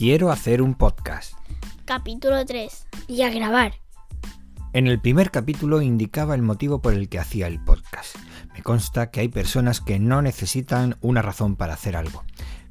Quiero hacer un podcast. Capítulo 3. Y a grabar. En el primer capítulo indicaba el motivo por el que hacía el podcast. Me consta que hay personas que no necesitan una razón para hacer algo,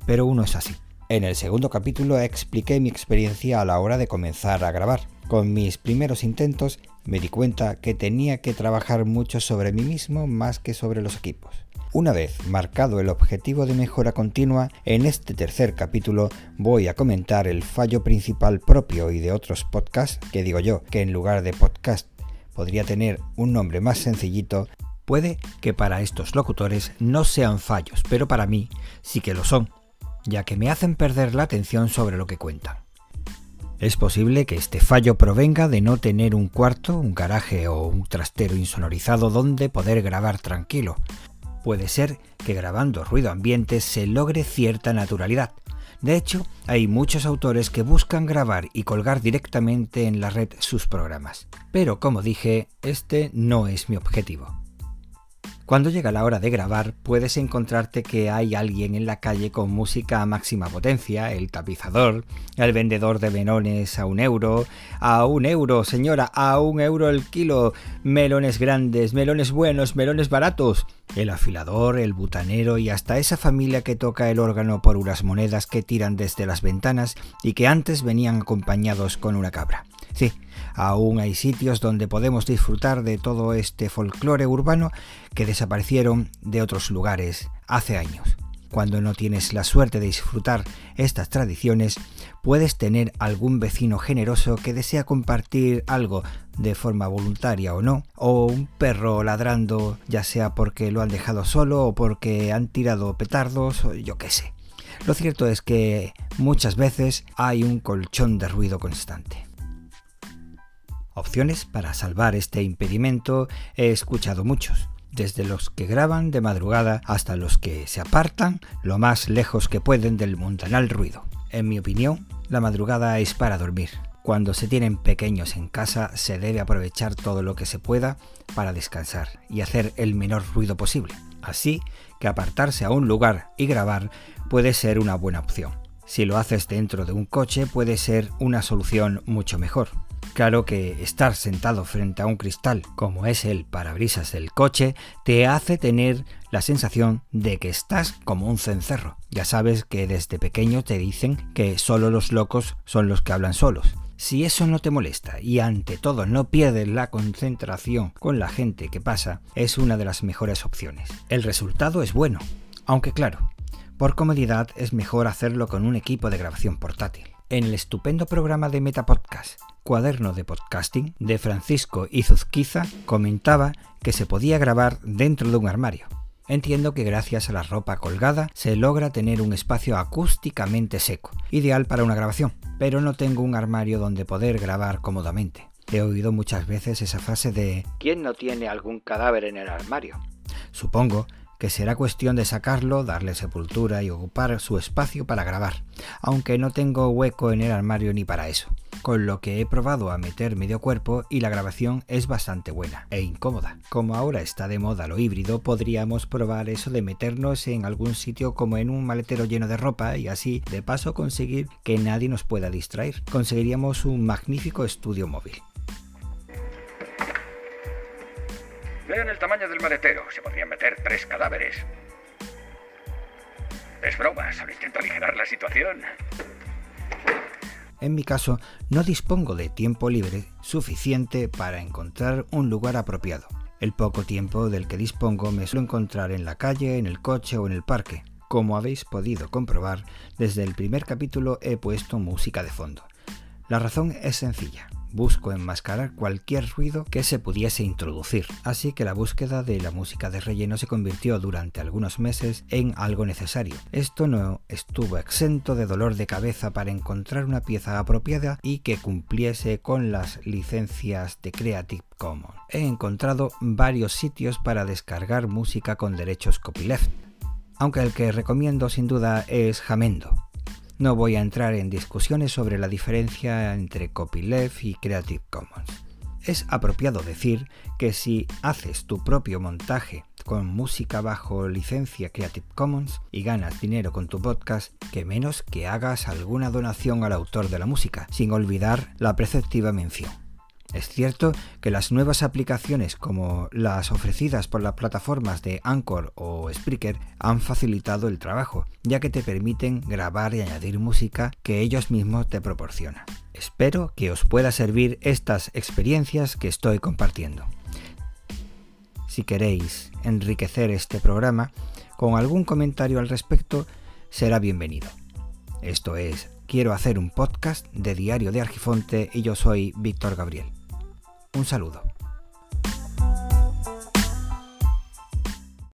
pero uno es así. En el segundo capítulo expliqué mi experiencia a la hora de comenzar a grabar. Con mis primeros intentos me di cuenta que tenía que trabajar mucho sobre mí mismo más que sobre los equipos. Una vez marcado el objetivo de mejora continua, en este tercer capítulo voy a comentar el fallo principal propio y de otros podcasts, que digo yo, que en lugar de podcast podría tener un nombre más sencillito, puede que para estos locutores no sean fallos, pero para mí sí que lo son, ya que me hacen perder la atención sobre lo que cuentan. Es posible que este fallo provenga de no tener un cuarto, un garaje o un trastero insonorizado donde poder grabar tranquilo, Puede ser que grabando ruido ambiente se logre cierta naturalidad. De hecho, hay muchos autores que buscan grabar y colgar directamente en la red sus programas. Pero como dije, este no es mi objetivo. Cuando llega la hora de grabar, puedes encontrarte que hay alguien en la calle con música a máxima potencia, el tapizador, el vendedor de melones a un euro, a un euro, señora, a un euro el kilo, melones grandes, melones buenos, melones baratos, el afilador, el butanero y hasta esa familia que toca el órgano por unas monedas que tiran desde las ventanas y que antes venían acompañados con una cabra. Sí, aún hay sitios donde podemos disfrutar de todo este folclore urbano que desaparecieron de otros lugares hace años. Cuando no tienes la suerte de disfrutar estas tradiciones, puedes tener algún vecino generoso que desea compartir algo de forma voluntaria o no, o un perro ladrando, ya sea porque lo han dejado solo o porque han tirado petardos o yo qué sé. Lo cierto es que muchas veces hay un colchón de ruido constante. Opciones para salvar este impedimento he escuchado muchos, desde los que graban de madrugada hasta los que se apartan lo más lejos que pueden del mundanal ruido. En mi opinión, la madrugada es para dormir. Cuando se tienen pequeños en casa se debe aprovechar todo lo que se pueda para descansar y hacer el menor ruido posible. Así que apartarse a un lugar y grabar puede ser una buena opción. Si lo haces dentro de un coche puede ser una solución mucho mejor. Claro que estar sentado frente a un cristal, como es el parabrisas del coche, te hace tener la sensación de que estás como un cencerro. Ya sabes que desde pequeño te dicen que solo los locos son los que hablan solos. Si eso no te molesta y ante todo no pierdes la concentración con la gente que pasa, es una de las mejores opciones. El resultado es bueno, aunque claro, por comodidad es mejor hacerlo con un equipo de grabación portátil. En el estupendo programa de Metapodcast Cuaderno de Podcasting de Francisco Izuzquiza comentaba que se podía grabar dentro de un armario. Entiendo que gracias a la ropa colgada se logra tener un espacio acústicamente seco, ideal para una grabación, pero no tengo un armario donde poder grabar cómodamente. He oído muchas veces esa frase de ¿quién no tiene algún cadáver en el armario? Supongo que será cuestión de sacarlo, darle sepultura y ocupar su espacio para grabar, aunque no tengo hueco en el armario ni para eso, con lo que he probado a meter medio cuerpo y la grabación es bastante buena e incómoda. Como ahora está de moda lo híbrido, podríamos probar eso de meternos en algún sitio como en un maletero lleno de ropa y así de paso conseguir que nadie nos pueda distraer. Conseguiríamos un magnífico estudio móvil. Vean el tamaño del maletero. Se podrían meter tres cadáveres. Es broma, solo intento aligerar la situación. En mi caso, no dispongo de tiempo libre suficiente para encontrar un lugar apropiado. El poco tiempo del que dispongo me suelo encontrar en la calle, en el coche o en el parque. Como habéis podido comprobar, desde el primer capítulo he puesto música de fondo. La razón es sencilla busco enmascarar cualquier ruido que se pudiese introducir, así que la búsqueda de la música de relleno se convirtió durante algunos meses en algo necesario. Esto no estuvo exento de dolor de cabeza para encontrar una pieza apropiada y que cumpliese con las licencias de Creative Commons. He encontrado varios sitios para descargar música con derechos copyleft, aunque el que recomiendo sin duda es Jamendo no voy a entrar en discusiones sobre la diferencia entre copyleft y Creative Commons. Es apropiado decir que si haces tu propio montaje con música bajo licencia Creative Commons y ganas dinero con tu podcast, que menos que hagas alguna donación al autor de la música, sin olvidar la preceptiva mención. Es cierto que las nuevas aplicaciones como las ofrecidas por las plataformas de Anchor o Spreaker han facilitado el trabajo, ya que te permiten grabar y añadir música que ellos mismos te proporcionan. Espero que os pueda servir estas experiencias que estoy compartiendo. Si queréis enriquecer este programa con algún comentario al respecto, será bienvenido. Esto es Quiero hacer un podcast de Diario de Argifonte y yo soy Víctor Gabriel. Un saludo.